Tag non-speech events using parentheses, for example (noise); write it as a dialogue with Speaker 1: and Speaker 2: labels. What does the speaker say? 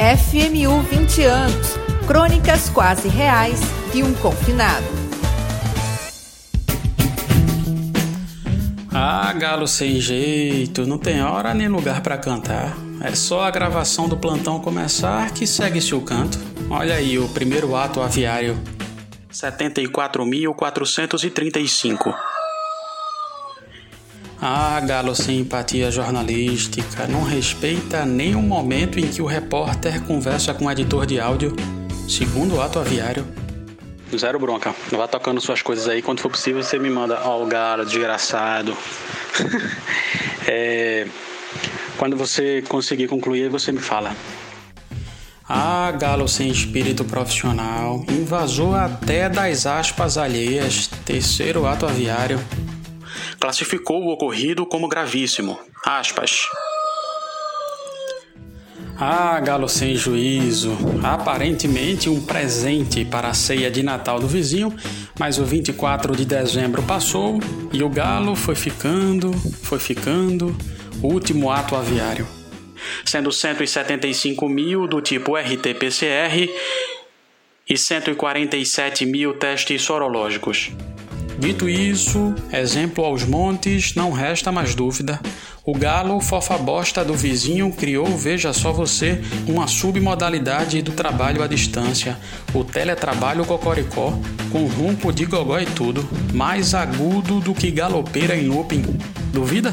Speaker 1: FMU 20 anos. Crônicas quase reais de um confinado.
Speaker 2: Ah, galo sem jeito, não tem hora nem lugar para cantar. É só a gravação do plantão começar que segue-se o canto. Olha aí o primeiro ato aviário. 74.435. Ah, galo sem empatia jornalística, não respeita nem o momento em que o repórter conversa com o editor de áudio, segundo o ato aviário. Zero bronca. Vá tocando suas coisas aí. Quando for possível, você me manda. Ó, oh, galo, desgraçado. (laughs) é, quando você conseguir concluir, você me fala. Ah, galo sem espírito profissional. Invasou até das aspas alheias. Terceiro ato aviário classificou o ocorrido como gravíssimo. Aspas. Ah, galo sem juízo. Aparentemente um presente para a ceia de Natal do vizinho, mas o 24 de dezembro passou e o galo foi ficando, foi ficando, último ato aviário. Sendo 175 mil do tipo RT-PCR e 147 mil testes sorológicos. Dito isso, exemplo aos montes, não resta mais dúvida. O galo fofa bosta do vizinho criou, veja só você, uma submodalidade do trabalho à distância, o teletrabalho cocoricó, com rumpo de gogó e tudo, mais agudo do que galopeira em looping. Duvida?